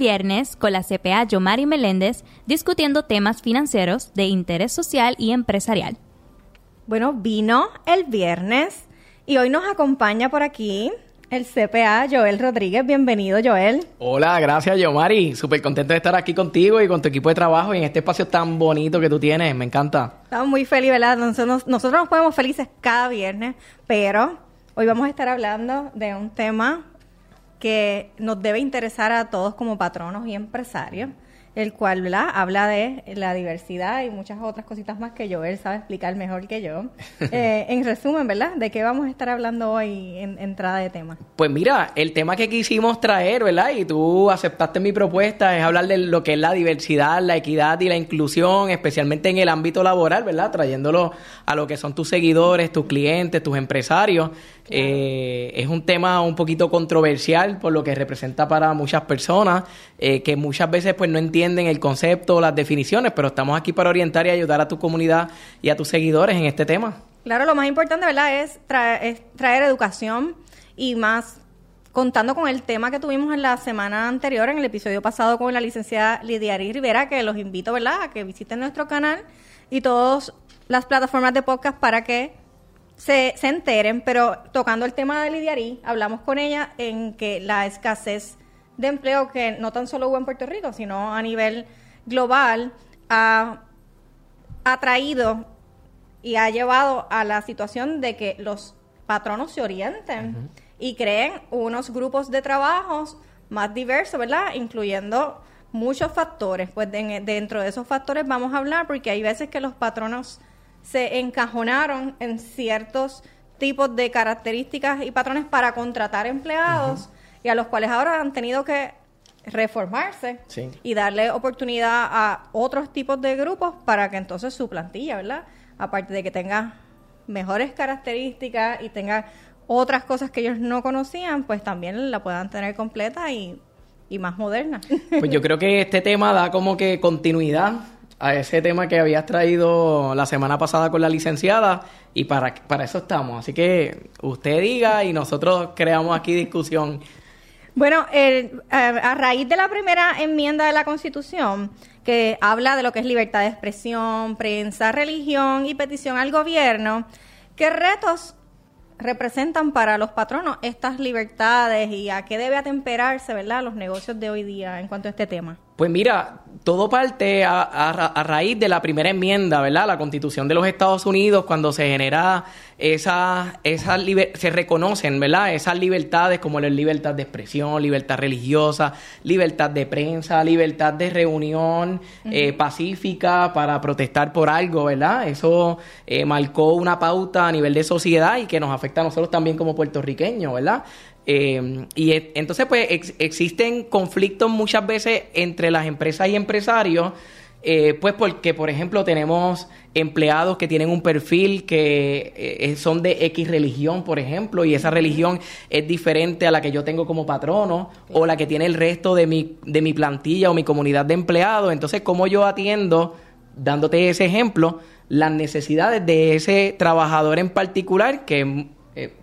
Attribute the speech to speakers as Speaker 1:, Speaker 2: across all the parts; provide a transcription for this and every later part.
Speaker 1: viernes con la CPA Yomari Meléndez discutiendo temas financieros de interés social y empresarial.
Speaker 2: Bueno, vino el viernes y hoy nos acompaña por aquí el CPA Joel Rodríguez. Bienvenido, Joel.
Speaker 3: Hola, gracias, Yomari. Súper contento de estar aquí contigo y con tu equipo de trabajo y en este espacio tan bonito que tú tienes. Me encanta.
Speaker 2: Estamos muy felices, ¿verdad? Nosotros, nosotros nos ponemos felices cada viernes, pero hoy vamos a estar hablando de un tema que nos debe interesar a todos como patronos y empresarios el cual ¿verdad? habla de la diversidad y muchas otras cositas más que Joel sabe explicar mejor que yo. Eh, en resumen, ¿verdad? ¿De qué vamos a estar hablando hoy en entrada de tema?
Speaker 3: Pues mira, el tema que quisimos traer, ¿verdad? Y tú aceptaste mi propuesta, es hablar de lo que es la diversidad, la equidad y la inclusión, especialmente en el ámbito laboral, ¿verdad? Trayéndolo a lo que son tus seguidores, tus clientes, tus empresarios. Eh, es un tema un poquito controversial por lo que representa para muchas personas, eh, que muchas veces pues no entienden el concepto o las definiciones, pero estamos aquí para orientar y ayudar a tu comunidad y a tus seguidores en este tema.
Speaker 2: Claro, lo más importante, ¿verdad?, es, es traer educación y más contando con el tema que tuvimos en la semana anterior, en el episodio pasado con la licenciada Lidiari Rivera, que los invito, ¿verdad?, a que visiten nuestro canal y todas las plataformas de podcast para que se, se enteren, pero tocando el tema de Lidiarí, hablamos con ella en que la escasez de empleo que no tan solo hubo en Puerto Rico, sino a nivel global, ha, traído y ha llevado a la situación de que los patronos se orienten y creen unos grupos de trabajos más diversos, ¿verdad? Incluyendo muchos factores. Pues dentro de esos factores vamos a hablar porque hay veces que los patronos se encajonaron en ciertos tipos de características y patrones para contratar empleados y a los cuales ahora han tenido que reformarse y darle oportunidad a otros tipos de grupos para que entonces su plantilla, ¿verdad? Aparte de que tenga mejores características y tenga otras cosas que ellos no conocían, pues también la puedan tener completa y, y más moderna.
Speaker 3: Pues yo creo que este tema da como que continuidad a ese tema que habías traído la semana pasada con la licenciada y para, para eso estamos. Así que usted diga y nosotros creamos aquí discusión.
Speaker 2: Bueno, a raíz de la primera enmienda de la Constitución, que habla de lo que es libertad de expresión, prensa, religión y petición al gobierno, ¿qué retos representan para los patronos estas libertades y a qué debe atemperarse, ¿verdad?, los negocios de hoy día en cuanto a este tema.
Speaker 3: Pues mira, todo parte a, raíz de la primera enmienda, ¿verdad? La Constitución de los Estados Unidos, cuando se genera esa, esa se reconocen, ¿verdad? Esas libertades como la libertad de expresión, libertad religiosa, libertad de prensa, libertad de reunión eh, pacífica para protestar por algo, ¿verdad? Eso eh, marcó una pauta a nivel de sociedad y que nos afecta a nosotros también como puertorriqueños, ¿verdad? Eh, y entonces, pues, existen conflictos muchas veces entre las empresas y empresarios, eh, pues porque, por ejemplo, tenemos empleados que tienen un perfil que eh, son de X religión, por ejemplo, y esa religión es diferente a la que yo tengo como patrono o la que tiene el resto de mi, de mi plantilla o mi comunidad de empleados. Entonces, ¿cómo yo atiendo, dándote ese ejemplo, las necesidades de ese trabajador en particular, que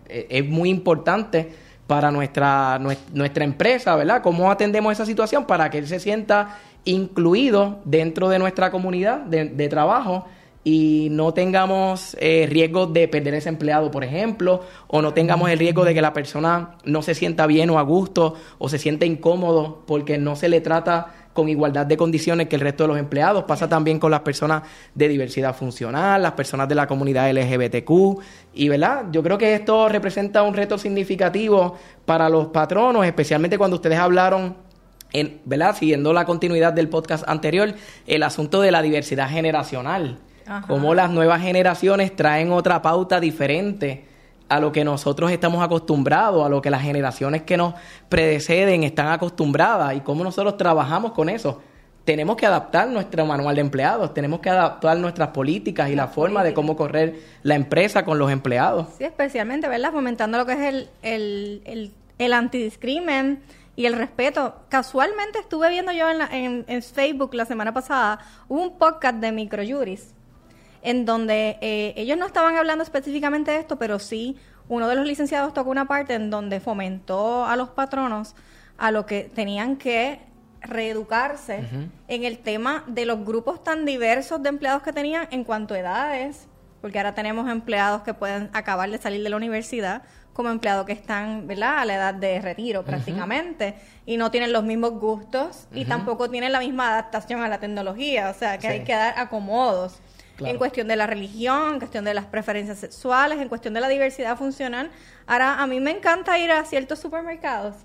Speaker 3: es muy importante? Para nuestra, nuestra empresa, ¿verdad? ¿Cómo atendemos esa situación para que él se sienta incluido dentro de nuestra comunidad de, trabajo y no tengamos eh, riesgo de perder ese empleado, por ejemplo, o no tengamos el riesgo de que la persona no se sienta bien o a gusto o se sienta incómodo porque no se le trata con igualdad de condiciones que el resto de los empleados. Pasa también con las personas de diversidad funcional, las personas de la comunidad LGBTQ. Y, ¿verdad? Yo creo que esto representa un reto significativo para los patronos, especialmente cuando ustedes hablaron en, ¿verdad? Siguiendo la continuidad del podcast anterior, el asunto de la diversidad generacional. Cómo las nuevas generaciones traen otra pauta diferente a lo que nosotros estamos acostumbrados, a lo que las generaciones que nos predeceden están acostumbradas y cómo nosotros trabajamos con eso. Tenemos que adaptar nuestro manual de empleados, tenemos que adaptar nuestras políticas y la, forma de cómo correr la empresa con los empleados.
Speaker 2: Sí, especialmente, ¿verdad? Fomentando lo que es el, el, el, el antidiscrimen y el respeto. Casualmente estuve viendo yo en, en, Facebook la semana pasada un podcast de microjuris en donde eh, ellos no estaban hablando específicamente de esto, pero sí uno de los licenciados tocó una parte en donde fomentó a los patronos a lo que tenían que reeducarse en el tema de los grupos tan diversos de empleados que tenían en cuanto a edades, porque ahora tenemos empleados que pueden acabar de salir de la universidad como empleados que están, ¿verdad?, a la edad de retiro prácticamente y no tienen los mismos gustos y tampoco tienen la misma adaptación a la tecnología, o sea, que hay que dar acomodos. En cuestión de la religión, en cuestión de las preferencias sexuales, en cuestión de la diversidad funcional. Ahora, a mí me encanta ir a ciertos supermercados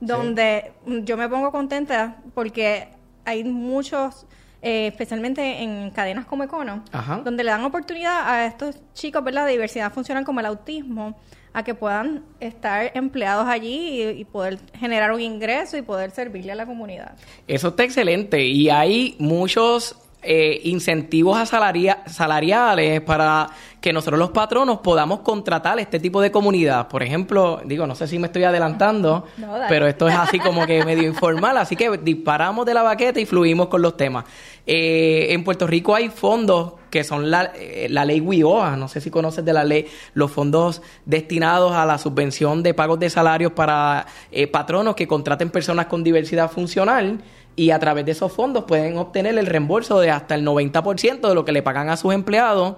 Speaker 2: donde yo me pongo contenta porque hay muchos, eh, especialmente en cadenas como Econo, donde le dan oportunidad a estos chicos, ¿verdad?, de diversidad funcional como el autismo, a que puedan estar empleados allí y, poder generar un ingreso y poder servirle a la comunidad.
Speaker 3: Eso está excelente y hay muchos eh, incentivos a salariales para que nosotros los patronos podamos contratar este tipo de comunidad. Por ejemplo, digo, no sé si me estoy adelantando, pero esto es así como que medio informal, así que disparamos de la baqueta y fluimos con los temas. Eh, en Puerto Rico hay fondos que son la, eh, la ley WIOA, no sé si conoces de la ley, los fondos destinados a la subvención de pagos de salarios para patronos que contraten personas con diversidad funcional y a través de esos fondos pueden obtener el reembolso de hasta el 90% de lo que le pagan a sus empleados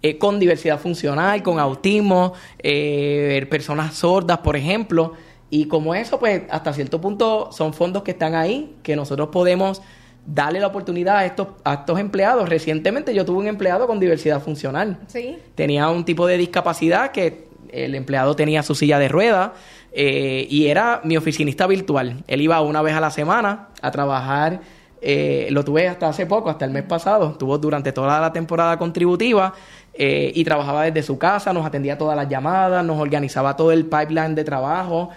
Speaker 3: eh, con diversidad funcional, con autismo, eh, personas sordas, por ejemplo. Y como eso, pues hasta cierto punto son fondos que están ahí, que nosotros podemos darle la oportunidad a estos, a estos empleados. Recientemente yo tuve un empleado con diversidad funcional.
Speaker 2: Sí.
Speaker 3: Tenía un tipo de discapacidad que el empleado tenía su silla de ruedas eh, y era mi oficinista virtual. Él iba una vez a la semana a trabajar. Eh, lo tuve hasta hace poco, hasta el mes pasado. Estuvo durante toda la temporada contributiva eh, y trabajaba desde su casa, nos atendía todas las llamadas, nos organizaba todo el pipeline de trabajo,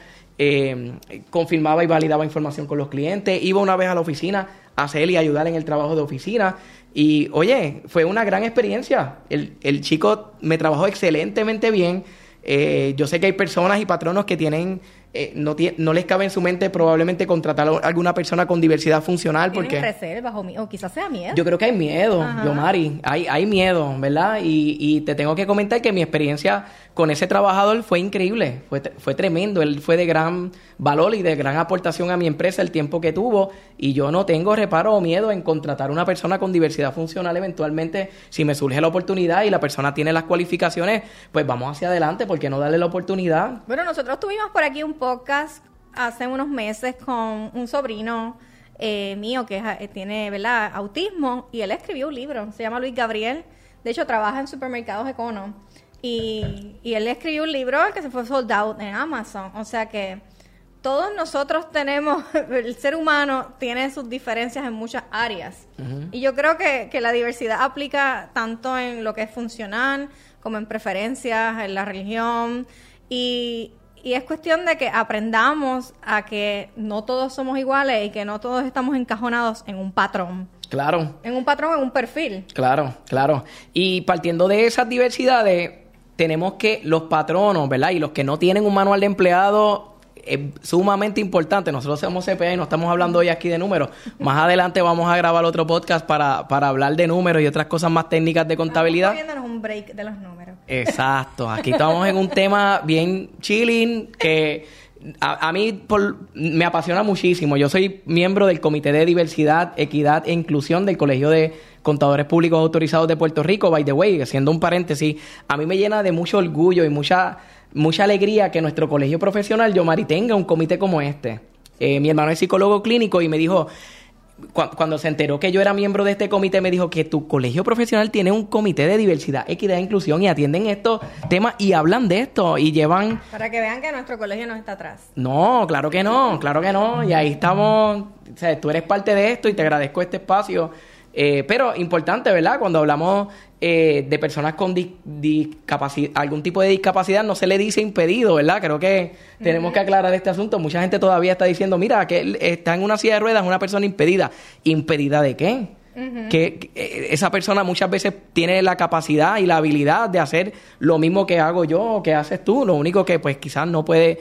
Speaker 3: confirmaba y validaba información con los clientes. Iba una vez a la oficina a hacer y ayudar en el trabajo de oficina. Y oye, fue una gran experiencia. El chico me trabajó excelentemente bien. Eh, yo sé que hay personas y patronos que tienen eh, no, no les cabe en su mente probablemente contratar a alguna persona con diversidad funcional porque...
Speaker 2: reservas o, o, quizás sea miedo.
Speaker 3: Yo creo que hay miedo, yo Mari, hay, hay miedo, ¿verdad? Y, y te tengo que comentar que mi experiencia con ese trabajador fue increíble, fue, fue tremendo, él fue de gran valor y de gran aportación a mi empresa el tiempo que tuvo y yo no tengo reparo o miedo en contratar a una persona con diversidad funcional eventualmente si me surge la oportunidad y la persona tiene las cualificaciones, pues vamos hacia adelante, porque no darle la oportunidad?
Speaker 2: Bueno, nosotros tuvimos por aquí un podcast hace unos meses con un sobrino eh, mío que eh, tiene ¿verdad? autismo y él escribió un libro, se llama Luis Gabriel, de hecho trabaja en supermercados Econo y, y él escribió un libro que se fue sold out en Amazon, o sea que todos nosotros tenemos, el ser humano tiene sus diferencias en muchas áreas. Y yo creo que, que, la diversidad aplica tanto en lo que es funcional, como en preferencias, en la religión. Y, y es cuestión de que aprendamos a que no todos somos iguales y que no todos estamos encajonados en un patrón.
Speaker 3: Claro.
Speaker 2: En un patrón, en un perfil.
Speaker 3: Claro, claro. Y partiendo de esas diversidades, tenemos que los patronos, ¿verdad? Y los que no tienen un manual de empleado es sumamente importante. Nosotros somos CPA y no estamos hablando hoy aquí de números. Más adelante vamos a grabar otro podcast para, para hablar de números y otras cosas más técnicas de contabilidad.
Speaker 2: Estamos un break de los números.
Speaker 3: Exacto. Aquí estamos en un tema bien chilling que a, mí por, me apasiona muchísimo. Yo soy miembro del Comité de Diversidad, Equidad e Inclusión del Colegio de Contadores Públicos Autorizados de Puerto Rico, by the way, haciendo un paréntesis, a mí me llena de mucho orgullo y mucha mucha alegría que nuestro colegio profesional, Yomari, tenga un comité como este. Eh, mi hermano es psicólogo clínico y me dijo, cuando se enteró que yo era miembro de este comité, me dijo que tu colegio profesional tiene un comité de diversidad, equidad e inclusión y atienden estos temas y hablan de esto y llevan...
Speaker 2: Para que vean que nuestro colegio no está atrás.
Speaker 3: No, claro que no, claro que no. Y ahí estamos, o sea, tú eres parte de esto y te agradezco este espacio eh, pero importante, ¿verdad? Cuando hablamos eh, de personas con discapacidad, algún tipo de discapacidad, no se le dice impedido, ¿verdad? Creo que tenemos que aclarar este asunto. Mucha gente todavía está diciendo, mira, que está en una silla de ruedas, una persona impedida. ¿Impedida de qué? que, eh, esa persona muchas veces tiene la capacidad y la habilidad de hacer lo mismo que hago yo o que haces tú. Lo único que pues quizás no puede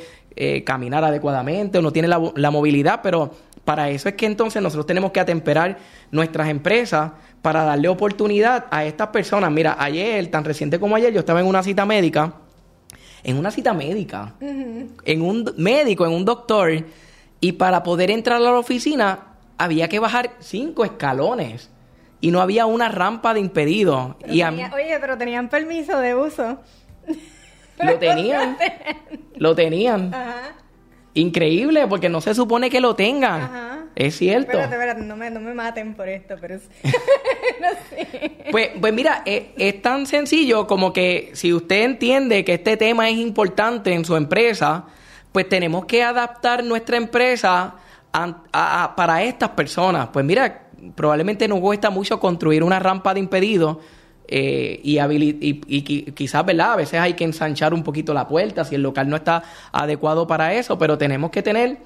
Speaker 3: caminar adecuadamente o no tiene la, la movilidad, pero para eso es que entonces nosotros tenemos que atemperar nuestras empresas para darle oportunidad a estas personas. Mira, ayer, tan reciente como ayer, yo estaba en una cita médica, en una cita médica, en un médico, en un doctor, Y para poder entrar a la oficina había que bajar cinco escalones. Y no había una rampa de impedido.
Speaker 2: Pero
Speaker 3: y a
Speaker 2: oye, pero tenían permiso de uso.
Speaker 3: lo tenían. lo tenían.
Speaker 2: Ajá.
Speaker 3: Increíble, porque no se supone que lo tengan.
Speaker 2: Ajá.
Speaker 3: Es cierto.
Speaker 2: Espérate, espérate, no me, no me maten por esto, pero sí. no sé.
Speaker 3: Pues, pues mira, es, es tan sencillo como que si usted entiende que este tema es importante en su empresa, pues tenemos que adaptar nuestra empresa a- a- a- para estas personas. Pues mira, probablemente nos cuesta mucho construir una rampa de impedido eh, y, y, y qui- quizás, ¿verdad? A veces hay que ensanchar un poquito la puerta si el local no está adecuado para eso, pero tenemos que tener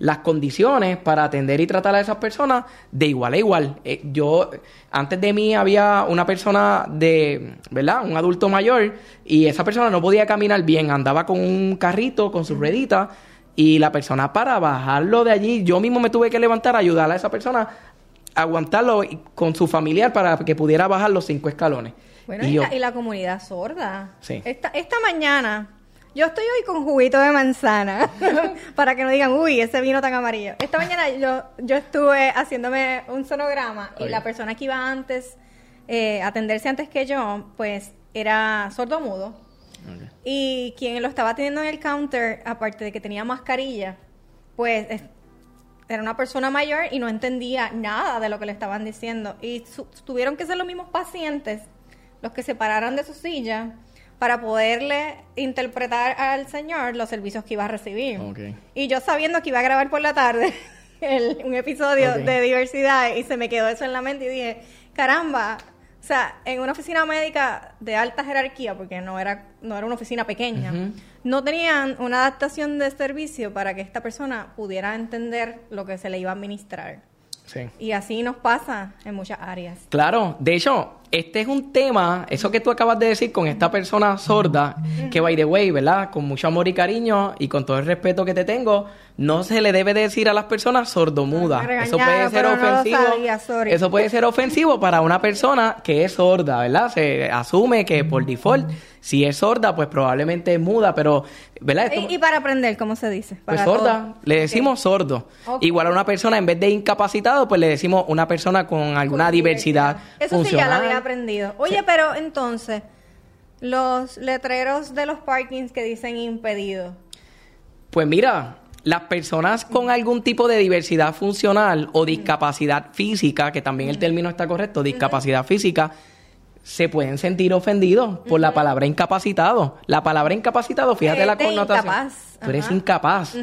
Speaker 3: las condiciones para atender y tratar a esas personas de igual a igual. Eh, yo, antes de mí había una persona de, ¿verdad? Un adulto mayor y esa persona no podía caminar bien, andaba con un carrito, con sus rueditas y la persona para bajarlo de allí, yo mismo me tuve que levantar a ayudar a esa persona aguantarlo con su familiar para que pudiera bajar los cinco escalones.
Speaker 2: Bueno,
Speaker 3: Y
Speaker 2: y,
Speaker 3: yo-
Speaker 2: la, y la comunidad sorda.
Speaker 3: Sí.
Speaker 2: Esta, esta mañana, yo estoy hoy con juguito de manzana, para que no digan, uy, ese vino tan amarillo. Esta mañana yo, yo estuve haciéndome un sonograma y la persona que iba antes, eh, atenderse antes que yo, pues era sordo-mudo. Y quien lo estaba teniendo en el counter, aparte de que tenía mascarilla, pues es- era una persona mayor y no entendía nada de lo que le estaban diciendo. Y su- tuvieron que ser los mismos pacientes los que se pararan de su silla para poderle interpretar al señor los servicios que iba a recibir. Y yo sabiendo que iba a grabar por la tarde el- un episodio de diversidad y se me quedó eso en la mente y dije, caramba, o sea, en una oficina médica de alta jerarquía, porque no era, no era una oficina pequeña, no tenían una adaptación de servicio para que esta persona pudiera entender lo que se le iba a administrar.
Speaker 3: Sí.
Speaker 2: Y así nos pasa en muchas áreas.
Speaker 3: Claro, de hecho, este es un tema, eso que tú acabas de decir con esta persona sorda, que by the way, ¿verdad? Con mucho amor y cariño y con todo el respeto que te tengo, no se le debe decir a las personas sordomudas.
Speaker 2: Me
Speaker 3: Eso puede ser
Speaker 2: no
Speaker 3: ofensivo.
Speaker 2: sabía.
Speaker 3: Eso puede ser ofensivo para una persona que es sorda, ¿verdad? Se asume que por default, si es sorda, pues probablemente es muda, pero, ¿verdad? Esto-
Speaker 2: Y, y para aprender, ¿cómo se dice?
Speaker 3: pues sorda,
Speaker 2: todo.
Speaker 3: le decimos sordo. Igual a una persona, en vez de incapacitado, pues le decimos una persona con alguna
Speaker 2: Con
Speaker 3: diversidad
Speaker 2: Eso sí ya
Speaker 3: funcional.
Speaker 2: había aprendido. Oye,
Speaker 3: Sí.
Speaker 2: pero entonces, los letreros de los parkings que dicen impedido.
Speaker 3: Pues mira, las personas con algún tipo de diversidad funcional o discapacidad física, que también el término está correcto, discapacidad física, se pueden sentir ofendidos por la palabra incapacitado. La palabra incapacitado, fíjate
Speaker 2: Eh,
Speaker 3: la connotación.
Speaker 2: incapaz,
Speaker 3: Tú eres
Speaker 2: ajá.
Speaker 3: incapaz.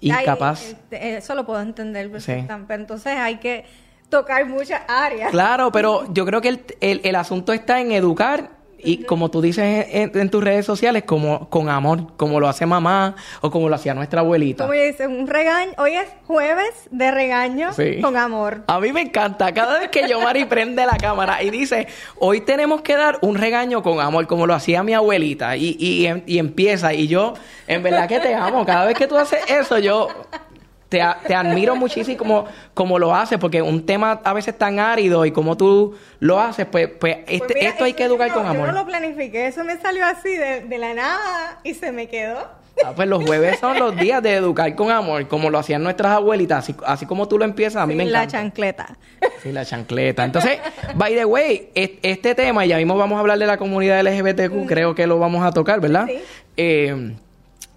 Speaker 3: Incapaz.
Speaker 2: Ay, eh, eso lo puedo entender. Pero entonces hay que tocar muchas áreas.
Speaker 3: Claro, pero yo creo que el, el- el asunto está en educar y como tú dices en, en tus redes sociales, como con amor, como lo hace mamá o como lo hacía nuestra abuelita.
Speaker 2: Como dice, un regaño. Hoy es jueves de regaño
Speaker 3: Sí.
Speaker 2: con amor.
Speaker 3: A mí me encanta. Cada vez que Yomari prende la cámara y dice, hoy tenemos que dar un regaño con amor, como lo hacía mi abuelita, y, y, y empieza, y yo, en verdad que te amo. Cada vez que tú haces eso, yo te, te admiro muchísimo como, como lo haces, porque un tema a veces tan árido y como tú lo haces, pues, pues, este-
Speaker 2: Pues mira,
Speaker 3: esto hay que educar
Speaker 2: yo-
Speaker 3: con
Speaker 2: Yo
Speaker 3: amor.
Speaker 2: no lo planifiqué, eso me salió así de, de la nada y se me quedó.
Speaker 3: Ah, pues los jueves son los días de educar con amor, como lo hacían nuestras abuelitas, así, así como tú lo empiezas, a mí me
Speaker 2: Sin la
Speaker 3: encanta.
Speaker 2: chancleta.
Speaker 3: Sí, la chancleta. Entonces, by the way, es- este tema, y ya mismo vamos a hablar de la comunidad LGBTQ, creo que lo vamos a tocar, ¿verdad?
Speaker 2: Sí.
Speaker 3: Eh,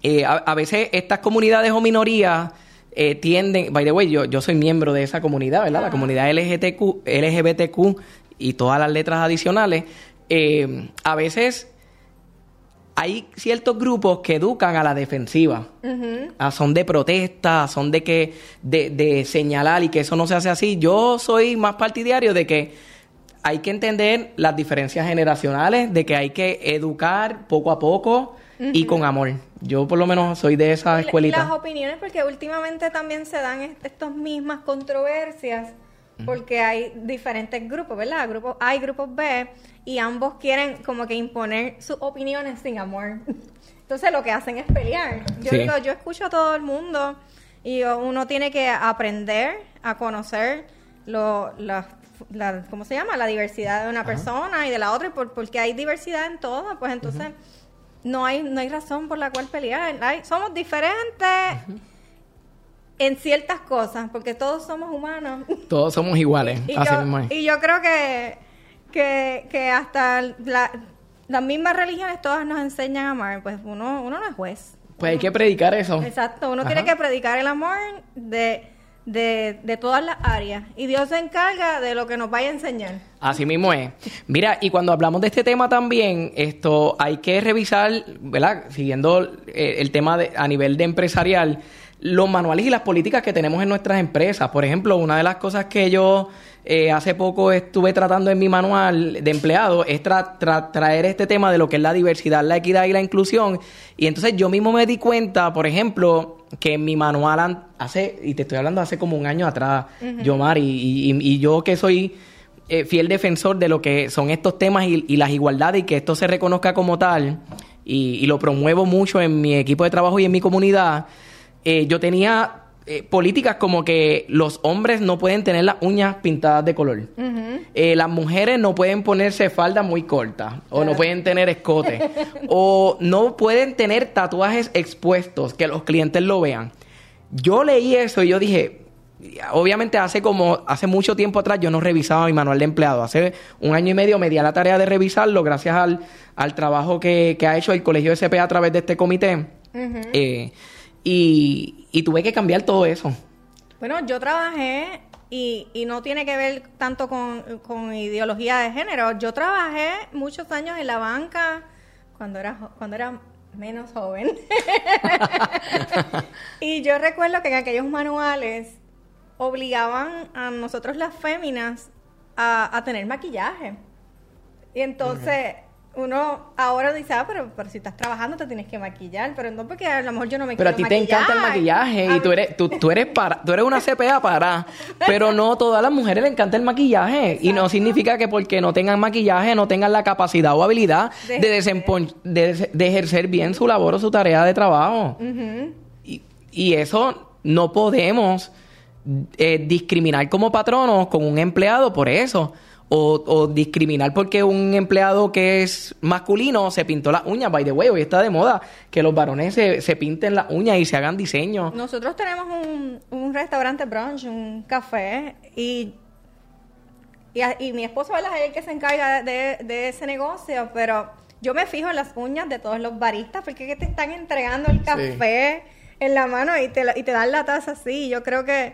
Speaker 3: eh, a, a veces estas comunidades o minorías eh, tienden, by the way, yo, yo soy miembro de esa comunidad, ¿verdad? La comunidad LGBTQ, LGBTQ y todas las letras adicionales. eh, a veces hay ciertos grupos que educan a la defensiva. Ah, son de protesta, son de que de, de señalar y que eso no se hace así. Yo soy más partidario de que hay que entender las diferencias generacionales, de que hay que educar poco a poco y con amor. Yo por lo menos soy de esa escuelita.
Speaker 2: las opiniones, porque últimamente también se dan est- estas mismas controversias, porque hay diferentes grupos, ¿verdad? Grupos A y grupos B, y ambos quieren como que imponer sus opiniones sin amor. Entonces lo que hacen es pelear. Yo
Speaker 3: Sí.
Speaker 2: digo, yo escucho a todo el mundo y uno tiene que aprender a conocer lo, la, la- ¿cómo se llama? La diversidad de una persona y de la otra, y por- porque hay diversidad en todo, pues entonces no hay no hay razón por la cual pelear. Hay- somos diferentes en ciertas cosas, porque todos somos humanos.
Speaker 3: Todos somos iguales,
Speaker 2: y,
Speaker 3: así
Speaker 2: yo,
Speaker 3: mismo es.
Speaker 2: y yo creo que, que, que hasta la- las mismas religiones todas nos enseñan a amar, pues uno, uno no es juez.
Speaker 3: Pues hay que predicar eso.
Speaker 2: Exacto, uno
Speaker 3: Ajá.
Speaker 2: tiene que predicar el amor de, de, de todas las áreas. Y Dios se encarga de lo que nos vaya a enseñar.
Speaker 3: Así mismo es. Mira, y cuando hablamos de este tema también, esto hay que revisar, ¿verdad? Siguiendo eh, el tema de, a nivel de empresarial, los manuales y las políticas que tenemos en nuestras empresas. Por ejemplo, una de las cosas que yo eh, hace poco estuve tratando en mi manual de empleado es tra- tra- traer este tema de lo que es la diversidad, la equidad y la inclusión. Y entonces yo mismo me di cuenta, por ejemplo, que en mi manual an- hace, y te estoy hablando hace como un año atrás, yo, Mari, y, y- y yo que soy eh, fiel defensor de lo que son estos temas y, y las igualdades y que esto se reconozca como tal, y, y lo promuevo mucho en mi equipo de trabajo y en mi comunidad, eh, yo tenía eh, políticas como que los hombres no pueden tener las uñas pintadas de color. Eh, las mujeres no pueden ponerse faldas muy cortas o no pueden tener escote o no pueden tener tatuajes expuestos que los clientes lo vean. Yo leí eso y yo dije, obviamente hace como hace mucho tiempo atrás yo no revisaba mi manual de empleado. Hace un año y medio me di a la tarea de revisarlo gracias al, al trabajo que, que ha hecho el Colegio SP a través de este comité. Eh, y, y tuve que cambiar todo eso.
Speaker 2: Bueno, yo trabajé y, y no tiene que ver tanto con, con ideología de género. Yo trabajé muchos años en la banca cuando era, cuando era menos joven. y yo recuerdo que en aquellos manuales obligaban a nosotros las féminas a, a tener maquillaje. Y entonces uno ahora dice, ah, pero, pero si estás trabajando te tienes que maquillar, pero no porque a lo mejor yo no me
Speaker 3: Pero a
Speaker 2: quiero
Speaker 3: ti te encanta el
Speaker 2: maquillar.
Speaker 3: maquillaje
Speaker 2: A
Speaker 3: y tú eres, tú, tú eres para, tú eres una CPA para, pero no todas las mujeres le encanta el maquillaje y no significa que porque no tengan maquillaje no tengan la capacidad o habilidad
Speaker 2: De
Speaker 3: de, desempo- de, de ejercer bien su labor o su tarea de trabajo. y, y eso no podemos eh, discriminar como patronos con un empleado por eso. O, o discriminar porque un empleado que es masculino se pintó las uñas. By the way, hoy está de moda que los varones se, se pinten las uñas y se hagan diseño.
Speaker 2: Nosotros tenemos un, un restaurante brunch, un café, y, y, a- y mi esposo ¿verdad? es el que se encarga de, de ese negocio, pero yo me fijo en las uñas de todos los baristas, porque es que te están entregando el café en la mano y te, la- y te dan la taza así. Yo creo que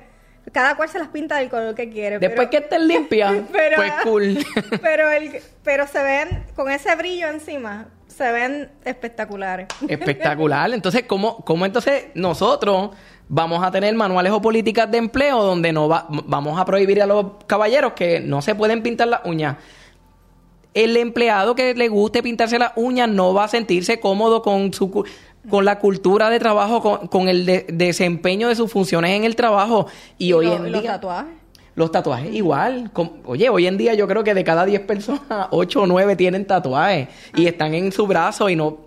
Speaker 2: cada cual se las pinta del color que quiere.
Speaker 3: Después que estén limpias,
Speaker 2: pero-
Speaker 3: pues cool.
Speaker 2: pero, el, pero se ven, con ese brillo encima, se ven espectaculares.
Speaker 3: Espectacular. Entonces, ¿cómo, ¿cómo entonces nosotros vamos a tener manuales o políticas de empleo donde no va- vamos a prohibir a los caballeros que no se pueden pintar las uñas? El empleado que le guste pintarse las uñas no va a sentirse cómodo con su con la cultura de trabajo, con, con el de- desempeño de sus funciones en el trabajo. Y, hoy
Speaker 2: lo-
Speaker 3: en
Speaker 2: los
Speaker 3: día...
Speaker 2: tatuajes.
Speaker 3: Los tatuajes igual. Oye, hoy en día yo creo que de cada 10 personas, 8 o 9 tienen tatuajes y están en su brazo y no...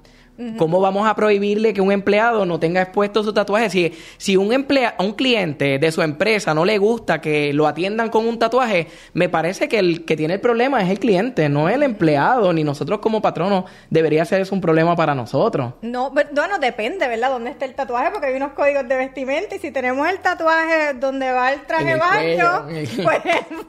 Speaker 3: ¿Cómo vamos a prohibirle que un empleado no tenga expuesto su tatuaje? Si, si un, emplea, un cliente de su empresa no le gusta que lo atiendan con un tatuaje, me parece que el que tiene el problema es el cliente, no el empleado, ni nosotros como patronos. Debería ser eso un problema para nosotros.
Speaker 2: No, bu- bueno, depende, ¿verdad? ¿Dónde está el tatuaje? Porque hay unos códigos de vestimenta y si tenemos el tatuaje donde va el traje
Speaker 3: el
Speaker 2: baño,
Speaker 3: cuello,
Speaker 2: pues,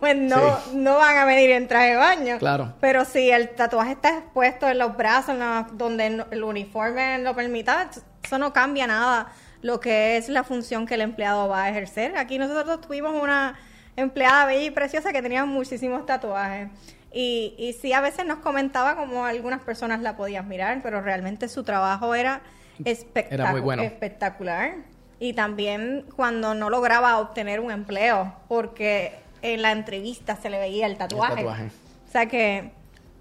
Speaker 2: pues no, no van a medir en traje de baño.
Speaker 3: Claro.
Speaker 2: Pero si el tatuaje está expuesto en los brazos, en la- donde el uniforme lo permita, eso no cambia nada lo que es la función que el empleado va a ejercer. Aquí nosotros tuvimos una empleada bella y preciosa que tenía muchísimos tatuajes. Y, y sí, a veces nos comentaba como algunas personas la podían mirar, pero realmente su trabajo era, espectac-
Speaker 3: Era muy bueno.
Speaker 2: espectacular. Y también cuando no lograba obtener un empleo, porque en la entrevista se le veía el tatuaje.
Speaker 3: tatuaje.
Speaker 2: O sea que,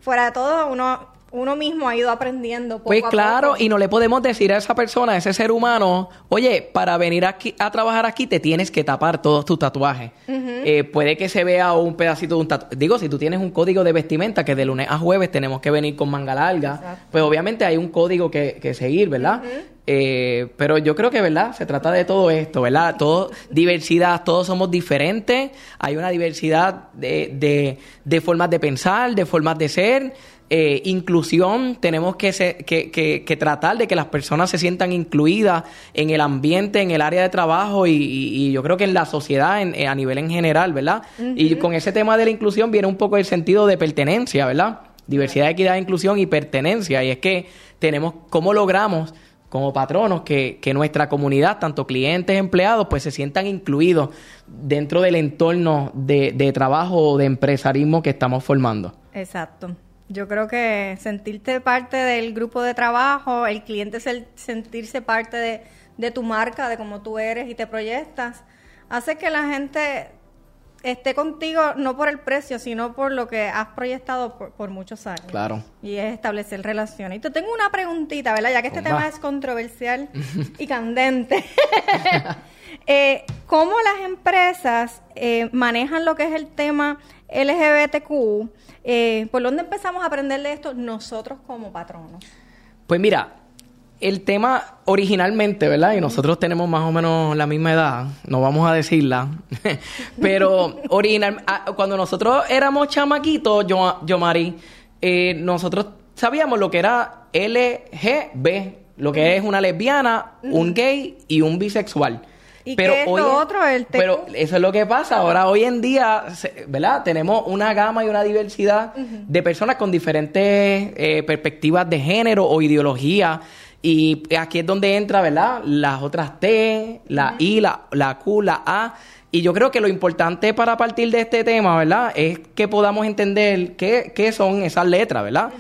Speaker 2: fuera de todo, uno, uno mismo ha ido aprendiendo poco
Speaker 3: Pues
Speaker 2: a
Speaker 3: claro,
Speaker 2: poco.
Speaker 3: y no le podemos decir a esa persona, a ese ser humano, oye, para venir aquí a trabajar aquí te tienes que tapar todos tus tatuajes. Eh, puede que se vea un pedacito de un tatuaje. Digo, si tú tienes un código de vestimenta que de lunes a jueves tenemos que venir con manga larga,
Speaker 2: Exacto.
Speaker 3: pues obviamente hay un código que, que seguir, ¿verdad? Eh, pero yo creo que, ¿verdad? Se trata de todo esto, ¿verdad? Todo, diversidad, todos somos diferentes, hay una diversidad de, de, de formas de pensar, de formas de ser, eh, inclusión, tenemos que, que, que, tratar de que las personas se sientan incluidas en el ambiente, en el área de trabajo y, yo creo que en la sociedad en, a nivel en general, ¿verdad? Y con ese tema de la inclusión viene un poco el sentido de pertenencia, ¿verdad? Diversidad, equidad, inclusión y pertenencia. Y es que tenemos, ¿cómo logramos como patronos que, que nuestra comunidad, tanto clientes, empleados, pues se sientan incluidos dentro del entorno de, de trabajo o de empresarismo que estamos formando?
Speaker 2: Exacto. Yo creo que sentirte parte del grupo de trabajo, el cliente sentirse parte de, tu marca, de cómo tú eres y te proyectas, hace que la gente esté contigo no por el precio, sino por lo que has proyectado por, muchos años.
Speaker 3: Claro.
Speaker 2: Y es establecer relaciones. Y te tengo una preguntita, ¿verdad? Ya que este tema es controversial y candente. eh, ¿Cómo las empresas eh, manejan lo que es el tema LGBTQ? Eh, ¿Por dónde empezamos a aprender de esto nosotros como patronos?
Speaker 3: Pues mira, el tema originalmente, ¿verdad? Y nosotros tenemos más o menos la misma edad, no vamos a decirla, pero original, ah, cuando nosotros éramos chamaquitos, yo, yo Mari, eh, nosotros sabíamos lo que era LGB, lo que es una lesbiana, un gay y un bisexual
Speaker 2: pero hoy, otro?
Speaker 3: Pero eso es lo que pasa. Ahora, hoy en día, ¿verdad? Tenemos una gama y una diversidad de personas con diferentes eh, perspectivas de género o ideología. Y aquí es donde entra, ¿verdad? Las otras T, la I, la, la Q, la A. Y yo creo que lo importante para partir de este tema, ¿verdad? Es que podamos entender qué, qué son esas letras, ¿verdad?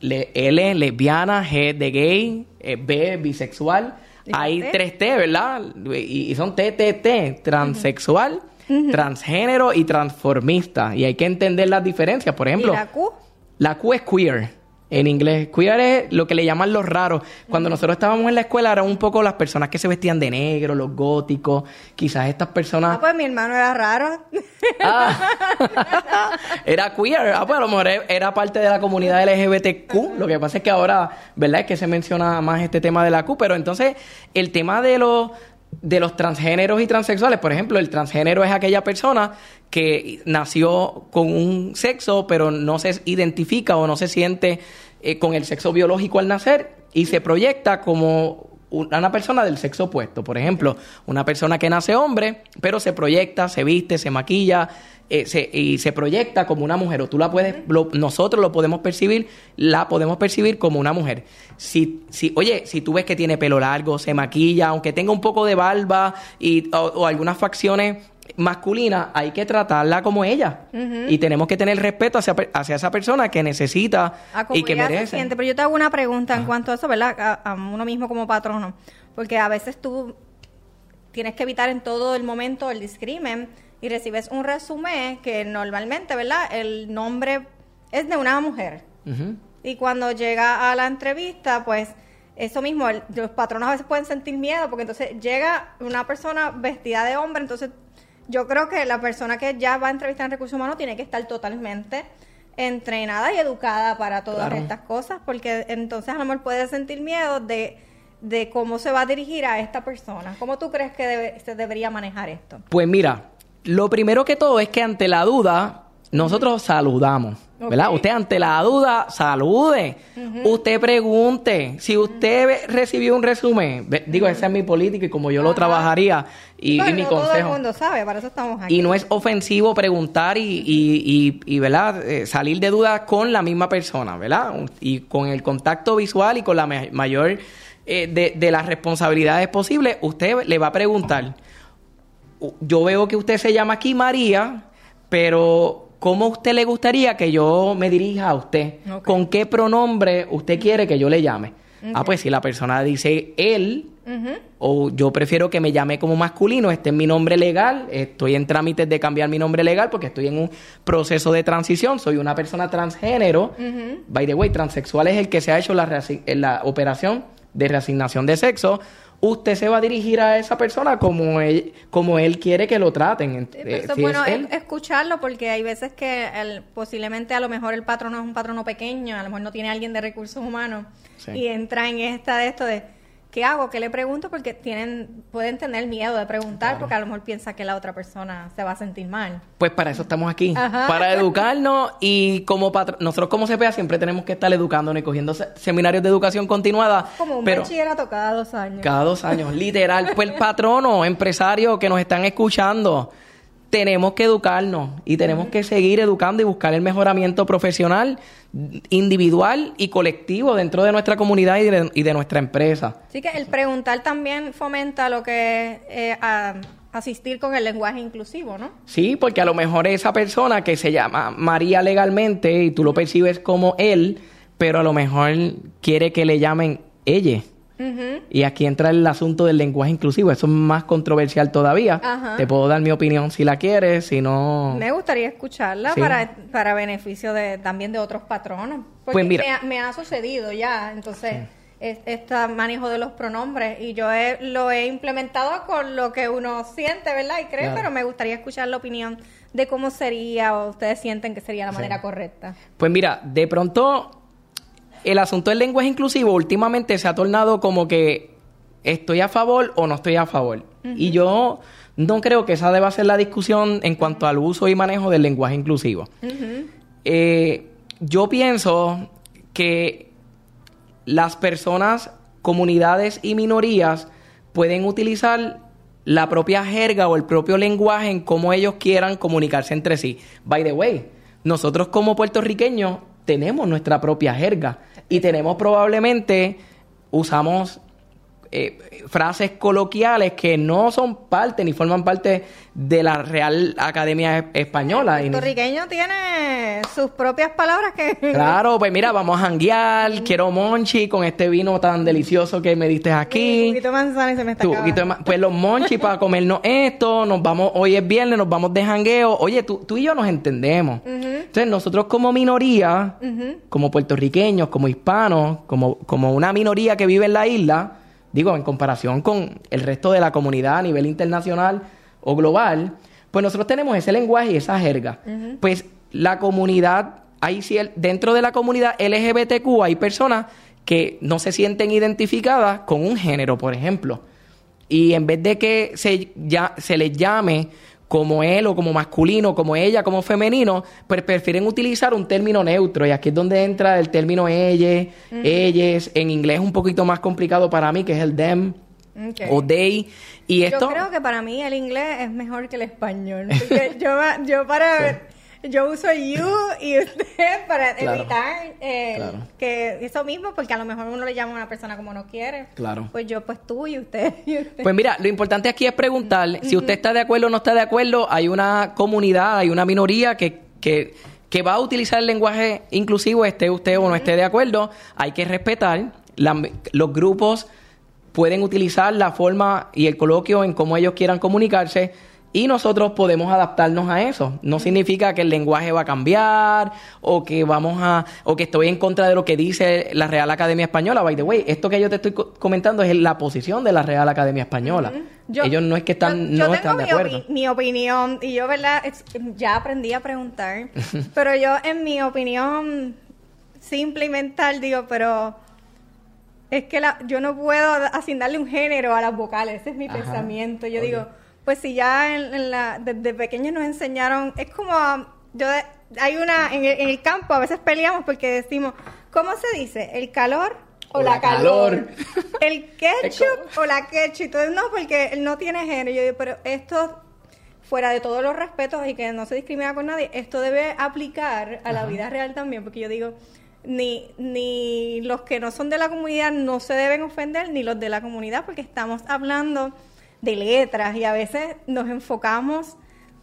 Speaker 3: L, lesbiana, G de gay, eh, B, bisexual. Hay tres T, ¿verdad? Y, son T, T, T, transexual, transgénero y transformista. Y hay que entender las diferencias. Por ejemplo,
Speaker 2: ¿Y la Q?
Speaker 3: La Q es queer en inglés. Queer es lo que le llaman los raros. Cuando nosotros estábamos en la escuela eran un poco las personas que se vestían de negro, los góticos. Quizás estas personas...
Speaker 2: Ah, pues mi hermano era raro.
Speaker 3: Ah, era queer. Ah, pues a lo mejor era parte de la comunidad LGBTQ. Lo que pasa es que ahora, ¿verdad? Es que se menciona más este tema de la Q. Pero entonces, el tema de los de los transgéneros y transexuales. Por ejemplo, el transgénero es aquella persona que nació con un sexo, pero no se identifica o no se siente eh, con el sexo biológico al nacer y se proyecta como una persona del sexo opuesto. Por ejemplo, una persona que nace hombre, pero se proyecta, se viste, se maquilla eh, y se proyecta como una mujer. O tú la puedes, nosotros lo podemos percibir, la podemos percibir como una mujer. Si, si, oye, si tú ves que tiene pelo largo, se maquilla, aunque tenga un poco de barba y, o algunas facciones masculina hay que tratarla como ella. Y tenemos que tener respeto hacia, hacia esa persona que necesita y que merece.
Speaker 2: pero yo te hago una pregunta en cuanto a eso, ¿verdad? A, uno mismo como patrono. Porque a veces tú tienes que evitar en todo el momento el discrimen y recibes un resumen que normalmente, ¿verdad? El nombre es de una mujer. Y cuando llega a la entrevista, pues eso mismo, los patronos a veces pueden sentir miedo porque entonces llega una persona vestida de hombre, entonces yo creo que la persona que ya va a entrevistar en recursos humanos tiene que estar totalmente entrenada y educada para todas estas cosas, porque entonces a lo mejor puede sentir miedo de, cómo se va a dirigir a esta persona. ¿Cómo tú crees que se debería manejar esto?
Speaker 3: Pues mira, lo primero que todo es que ante la duda, nosotros saludamos. ¿verdad? Usted ante la duda, salude. Usted pregunte. Si usted recibió un resumen, digo, esa es mi política y como yo lo trabajaría y, mi consejo. Todo el
Speaker 2: mundo sabe, para eso estamos aquí.
Speaker 3: Y no es ofensivo preguntar y, y, y ¿verdad? Eh, salir de duda con la misma persona, ¿verdad? Y con el contacto visual y con la mayor eh, de, de las responsabilidades posibles, usted le va a preguntar. Yo veo que usted se llama aquí María, pero ¿Cómo usted le gustaría que yo me dirija a usted? ¿Con qué pronombre usted quiere que yo le llame? Ah, pues si la persona dice él, o yo prefiero que me llame como masculino, este es mi nombre legal, estoy en trámites de cambiar mi nombre legal porque estoy en un proceso de transición, soy una persona transgénero. By the way, transexual es el que se ha hecho la, la operación de reasignación de sexo usted se va a dirigir a esa persona como él, como él quiere que lo traten.
Speaker 2: es bueno escucharlo porque hay veces que el, posiblemente a lo mejor el patrono es un patrono pequeño, a lo mejor no tiene alguien de recursos humanos y entra en esta de esto de ¿qué hago? ¿Qué le pregunto? Porque tienen, pueden tener miedo de preguntar porque a lo mejor piensa que la otra persona se va a sentir mal.
Speaker 3: Pues para eso estamos aquí,
Speaker 2: Ajá.
Speaker 3: para educarnos y como nosotros como CPA siempre tenemos que estar educándonos y cogiendo se- seminarios de educación continuada.
Speaker 2: Como un
Speaker 3: pero
Speaker 2: bachillerato cada dos años.
Speaker 3: cada dos años, literal. Pues patrono, empresario que nos están escuchando, tenemos que educarnos y tenemos que seguir educando y buscar el mejoramiento profesional, individual y colectivo dentro de nuestra comunidad y de, y de nuestra empresa.
Speaker 2: Así que el preguntar también fomenta lo que es eh, a- asistir con el lenguaje inclusivo, ¿no?
Speaker 3: Sí, porque a lo mejor esa persona que se llama María legalmente y tú lo percibes como él, pero a lo mejor quiere que le llamen ella. Y aquí entra el asunto del lenguaje inclusivo. Eso es más controversial todavía.
Speaker 2: Ajá.
Speaker 3: Te puedo dar mi opinión si la quieres, si no...
Speaker 2: Me gustaría escucharla
Speaker 3: Sí.
Speaker 2: para, para beneficio de también de otros patronos. Porque
Speaker 3: Pues mira.
Speaker 2: Me, ha, me ha sucedido ya, entonces, es- este manejo de los pronombres. Y yo he- lo he implementado con lo que uno siente, ¿verdad? Y cree,
Speaker 3: Claro.
Speaker 2: pero me gustaría escuchar la opinión de cómo sería o ustedes sienten que sería la
Speaker 3: Sí.
Speaker 2: manera correcta.
Speaker 3: Pues mira, de pronto el asunto del lenguaje inclusivo últimamente se ha tornado como que estoy a favor o no estoy a favor. Y yo no creo que esa deba ser la discusión en cuanto al uso y manejo del lenguaje inclusivo. Eh, yo pienso que las personas, comunidades y minorías pueden utilizar la propia jerga o el propio lenguaje en cómo ellos quieran comunicarse entre sí. By the way, nosotros como puertorriqueños tenemos nuestra propia jerga y tenemos probablemente, usamos eh, frases coloquiales que no son parte ni forman parte de la Real Academia Es- Española.
Speaker 2: El puertorriqueño tiene sus propias palabras que...
Speaker 3: Claro, pues mira, vamos a janguear, quiero monchi con este vino tan delicioso que me diste
Speaker 2: Un
Speaker 3: aquí.
Speaker 2: poquito de manzana y se me está
Speaker 3: poquito de pues los monchi para comernos esto, nos vamos, hoy es viernes, nos vamos de jangueo. Oye, tú, tú y yo nos entendemos. Entonces, nosotros como minoría, como puertorriqueños, como hispanos, como, como una minoría que vive en la isla, digo, en comparación con el resto de la comunidad a nivel internacional o global, pues nosotros tenemos ese lenguaje y esa jerga. Pues la comunidad, hay dentro de la comunidad LGBTQ hay personas que no se sienten identificadas con un género, por ejemplo. Y en vez de que se, ya, se les llame como él o como masculino, como ella, como femenino, pues prefieren utilizar un término neutro. Y aquí es donde entra el término ella, ellas. En inglés es un poquito más complicado para mí, que es el them o they. Y esto...
Speaker 2: Yo creo que para mí el inglés es mejor que el español. Porque yo, yo para... Yo uso you y usted para
Speaker 3: Claro.
Speaker 2: evitar eh,
Speaker 3: Claro.
Speaker 2: que eso mismo, porque a lo mejor uno le llama a una persona como no quiere.
Speaker 3: Claro.
Speaker 2: Pues yo, pues tú y usted. Y usted.
Speaker 3: Pues mira, lo importante aquí es preguntar si usted está de acuerdo o no está de acuerdo. Hay una comunidad, hay una minoría que, que, que va a utilizar el lenguaje inclusivo, esté usted o no esté de acuerdo. Hay que respetar. La- los grupos pueden utilizar la forma y el coloquio en cómo ellos quieran comunicarse. Y nosotros podemos adaptarnos a eso. No significa que el lenguaje va a cambiar o que vamos a o que estoy en contra de lo que dice la Real Academia Española. By the way, esto que yo te estoy co- comentando es la posición de la Real Academia Española.
Speaker 2: Yo-
Speaker 3: Ellos no es que están
Speaker 2: yo, yo
Speaker 3: no
Speaker 2: tengo
Speaker 3: están de
Speaker 2: mi,
Speaker 3: acuerdo.
Speaker 2: opi- mi opinión y yo, ¿verdad? Es- ya aprendí a preguntar, pero yo en mi opinión simple y mental digo, pero es que la, yo no puedo asignarle un género a las vocales, ese es mi
Speaker 3: Ajá,
Speaker 2: pensamiento. Yo digo, pues si ya en, en la, desde pequeños nos enseñaron, es como, yo de- hay una, en el, en el campo a veces peleamos porque decimos, ¿cómo se dice? ¿El calor? O, la, calor. ¿El ketchup o la ketchup? Entonces, no, porque él no tiene género. Yo digo, pero esto, fuera de todos los respetos y que no se discrimina con nadie, esto debe aplicar a la vida real también, porque yo digo, ni, ni los que no son de la comunidad no se deben ofender, ni los de la comunidad, porque estamos hablando de letras y a veces nos enfocamos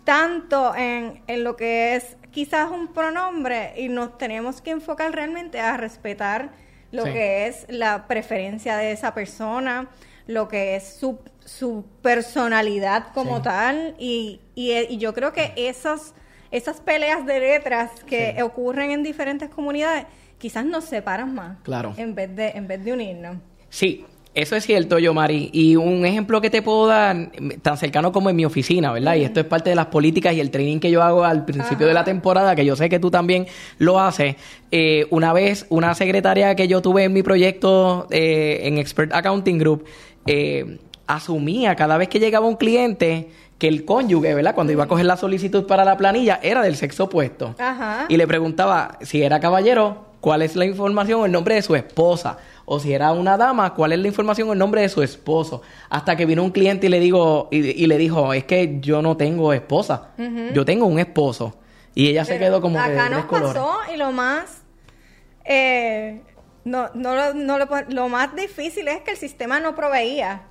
Speaker 2: tanto en, en lo que es quizás un pronombre y nos tenemos que enfocar realmente a respetar lo
Speaker 3: Sí.
Speaker 2: que es la preferencia de esa persona, lo que es su, su personalidad como
Speaker 3: Sí.
Speaker 2: tal y, y, y yo creo que esas, esas peleas de letras que
Speaker 3: Sí.
Speaker 2: ocurren en diferentes comunidades quizás nos separan más
Speaker 3: Claro.
Speaker 2: en vez de en vez de unirnos.
Speaker 3: Sí, Eso es cierto, yo, Mari. Y un ejemplo que te puedo dar, tan cercano como en mi oficina, ¿verdad? Y esto es parte de las políticas y el training que yo hago al principio de la temporada, que yo sé que tú también lo haces. Eh, una vez, una secretaria que yo tuve en mi proyecto eh, en Expert Accounting Group, eh, asumía cada vez que llegaba un cliente que el cónyuge, ¿verdad? Cuando iba a coger la solicitud para la planilla, era del sexo opuesto.
Speaker 2: Ajá.
Speaker 3: Y le preguntaba si era caballero, cuál es la información o el nombre de su esposa. O si era una dama, cuál es la información o el nombre de su esposo. Hasta que vino un cliente y le digo, y, y le dijo, es que yo no tengo esposa, yo tengo un esposo. Y ella se quedó como
Speaker 2: acá nos
Speaker 3: colores.
Speaker 2: pasó y lo más eh, no, no, lo- no lo, lo más difícil es que el sistema no proveía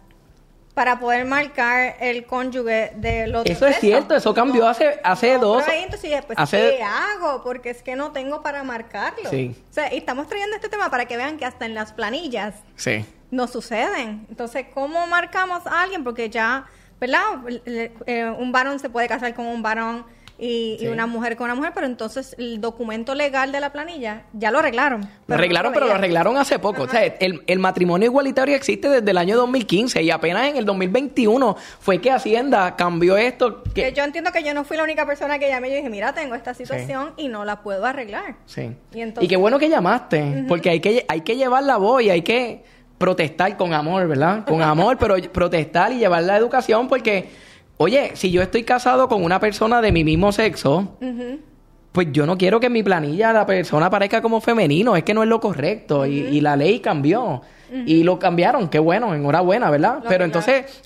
Speaker 2: para poder marcar el cónyuge del otro
Speaker 3: Eso es cierto, eso cambió hace- hace dos-
Speaker 2: proveía, entonces pues,
Speaker 3: hace-
Speaker 2: ¿qué hago? Porque es que no tengo para marcarlo.
Speaker 3: Sí.
Speaker 2: O sea, y estamos trayendo este tema para que vean que hasta en las planillas
Speaker 3: Sí.
Speaker 2: no suceden. Entonces, ¿cómo marcamos a alguien? Porque ya, ¿verdad? Eh, un varón se puede casar con un varón y, y una mujer con una mujer, pero entonces el documento legal de la planilla ya lo arreglaron.
Speaker 3: Lo
Speaker 2: no
Speaker 3: arreglaron, pero lo arreglaron hace poco. O sea, el, el matrimonio igualitario existe desde el año 2015 y apenas en el 2021 fue que Hacienda cambió esto.
Speaker 2: Que
Speaker 3: Que,
Speaker 2: yo entiendo que yo no fui la única persona que llamé y dije, mira, tengo esta situación y no la puedo arreglar.
Speaker 3: Sí.
Speaker 2: Y
Speaker 3: Y,
Speaker 2: entonces-
Speaker 3: qué bueno que llamaste, porque hay que, hay que llevar la voz y hay que protestar con amor, ¿verdad? Con amor, pero protestar y llevar la educación porque, oye, si yo estoy casado con una persona de mi mismo sexo, pues yo no quiero que en mi planilla la persona parezca como femenino, es que no es lo correcto y, y la ley cambió. Y lo cambiaron, qué bueno, enhorabuena, ¿verdad?
Speaker 2: Lo
Speaker 3: Pero entonces,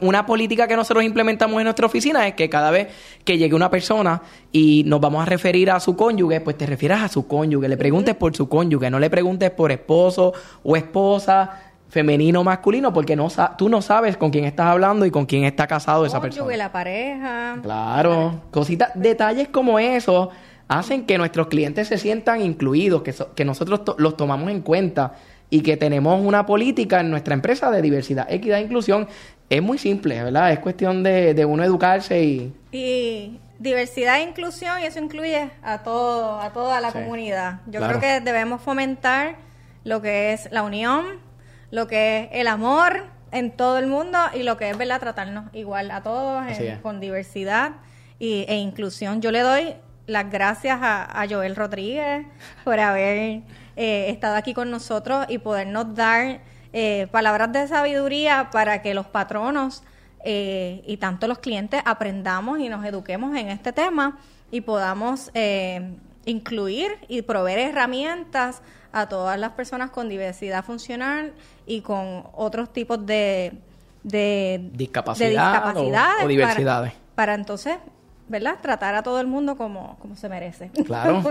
Speaker 3: una política que nosotros implementamos en nuestra oficina es que cada vez que llegue una persona y nos vamos a referir a su cónyuge, pues te refieras a su cónyuge, le preguntes por su cónyuge, no le preguntes por esposo o esposa, femenino o masculino, porque no sa- tú no sabes con quién estás hablando y con quién está casado esa persona.
Speaker 2: la pareja.
Speaker 3: Claro, cositas, detalles como eso hacen que nuestros clientes se sientan incluidos, que, so- que nosotros to- los tomamos en cuenta y que tenemos una política en nuestra empresa de diversidad, equidad e inclusión. Es muy simple, ¿verdad? Es cuestión de, de uno educarse y...
Speaker 2: Y diversidad e inclusión, y eso incluye a todo, a toda la
Speaker 3: Sí,
Speaker 2: comunidad. Yo
Speaker 3: claro.
Speaker 2: creo que debemos fomentar lo que es la unión, lo que es el amor en todo el mundo y lo que es verdad tratarnos igual a todos en- con diversidad y, e inclusión. Yo le doy las gracias a, a Joel Rodríguez por haber eh, estado aquí con nosotros y podernos dar eh, palabras de sabiduría para que los patronos eh, y tanto los clientes aprendamos y nos eduquemos en este tema y podamos eh, incluir y proveer herramientas a todas las personas con diversidad funcional y con otros tipos de, de,
Speaker 3: Discapacidad
Speaker 2: de
Speaker 3: o-
Speaker 2: discapacidades
Speaker 3: o diversidades.
Speaker 2: Para, para entonces, ¿verdad? Tratar a todo el mundo como, como se merece.
Speaker 3: Claro.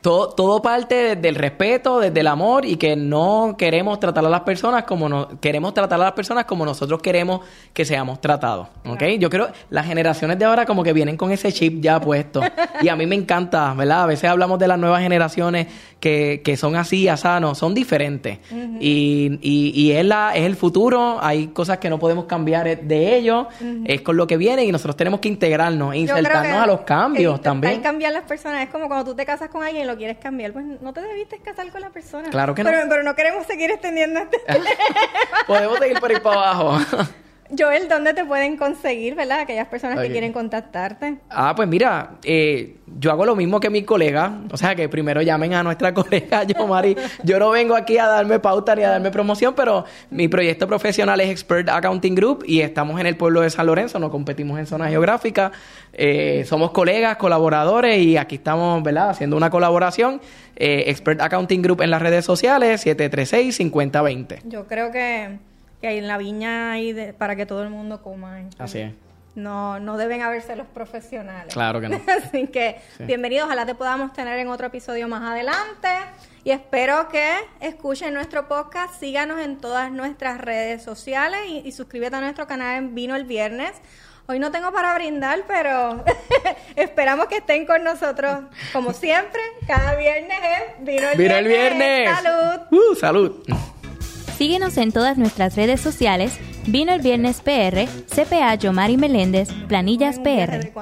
Speaker 3: todo, todo parte desde el respeto, desde el amor y que no queremos tratar a las personas como no, queremos tratar a las personas como nosotros queremos que seamos tratados, ¿ok? Yo creo las generaciones de ahora como que vienen con ese chip ya puesto y a mí me encanta, ¿verdad? A veces hablamos de las nuevas generaciones que, que son así, asanos, son diferentes y, y, y es, la, es el futuro, hay cosas que no podemos cambiar de ellos, es con lo que viene y nosotros tenemos que integrarnos, insertarnos
Speaker 2: que
Speaker 3: a los cambios también.
Speaker 2: cambiar las personas es como cuando tú te casas con alguien y lo quieres cambiar, pues no te debiste casar con la persona.
Speaker 3: Claro que no.
Speaker 2: pero, Pero no queremos seguir extendiendo este
Speaker 3: Podemos seguir por ahí para abajo.
Speaker 2: Joel, ¿dónde te pueden conseguir, verdad? Aquellas personas que quieren contactarte.
Speaker 3: ah, pues mira, eh, yo hago lo mismo que mi colega. O sea, que primero llamen a nuestra colega Yomari. Yo no vengo aquí a darme pauta ni a darme promoción, pero mi proyecto profesional es Expert Accounting Group y estamos en el pueblo de San Lorenzo, no competimos en zona geográfica. Eh, somos colegas, colaboradores y aquí estamos, ¿verdad? Haciendo una colaboración. Eh, Expert Accounting Group en las redes sociales, 736-5020.
Speaker 2: Yo creo que, que en la viña hay de- para que todo el mundo coma.
Speaker 3: Así es.
Speaker 2: No, no deben haberse los profesionales.
Speaker 3: Claro que no.
Speaker 2: Así que, bienvenidos. Ojalá te podamos tener en otro episodio más adelante. Y espero que escuchen nuestro podcast. Síganos en todas nuestras redes sociales y, y suscríbete a nuestro canal en Vino el Viernes. Hoy no tengo para brindar, pero esperamos que estén con nosotros como siempre. Cada viernes es Vino el
Speaker 3: ¡Vino el
Speaker 2: Viernes.
Speaker 3: viernes!
Speaker 2: ¡Salud!
Speaker 3: ¡Uh, salud!
Speaker 1: Síguenos en todas nuestras redes sociales. Vino el Viernes PR, CPA Yomari Meléndez, Planillas PR.